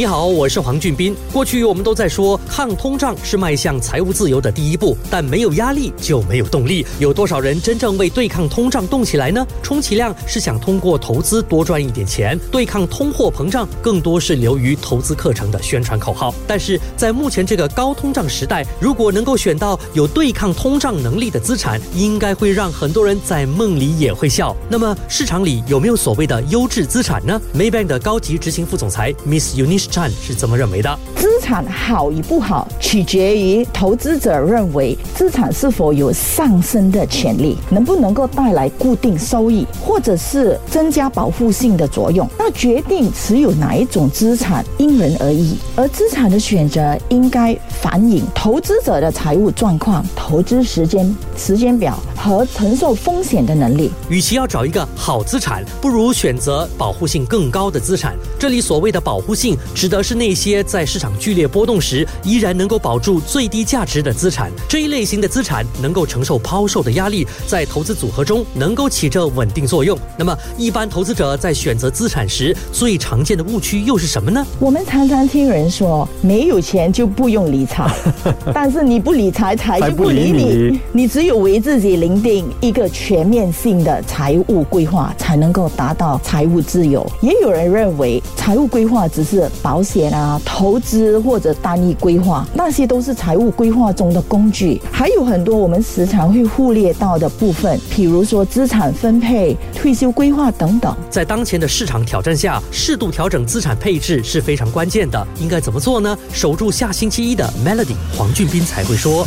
你好，我是黄俊斌。过去我们都在说，抗通胀是迈向财务自由的第一步，但没有压力就没有动力。有多少人真正为对抗通胀动起来呢？充其量是想通过投资多赚一点钱，对抗通货膨胀，更多是流于投资课程的宣传口号。但是在目前这个高通胀时代，如果能够选到有对抗通胀能力的资产，应该会让很多人在梦里也会笑。那么市场里有没有所谓的优质资产呢？Maybank 的高级执行副总裁 Miss Uni。战是怎么认为的？资产好与不好，取决于投资者认为资产是否有上升的潜力，能不能够带来固定收益，或者是增加保护性的作用。那决定持有哪一种资产，因人而异。而资产的选择应该反映投资者的财务状况、投资时间时间表和承受风险的能力。与其要找一个好资产，不如选择保护性更高的资产。这里所谓的保护性。指的是那些在市场剧烈波动时依然能够保住最低价值的资产。这一类型的资产能够承受抛售的压力，在投资组合中能够起着稳定作用。那么，一般投资者在选择资产时，最常见的误区又是什么呢？我们常常听人说，没有钱就不用理财，但是你不理财，财就不理你。你只有为自己零定一个全面性的财务规划，才能够达到财务自由。也有人认为，财务规划只是。保险啊，投资或者单一规划，那些都是财务规划中的工具。还有很多我们时常会忽略到的部分，比如说资产分配、退休规划等等。在当前的市场挑战下，适度调整资产配置是非常关键的。应该怎么做呢？守住下星期一的 Melody，黄俊斌才会说。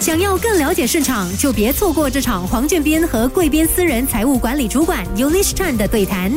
想要更了解市场，就别错过这场黄俊斌和贵宾私人财务管理主管 Ulish Chan 的对谈。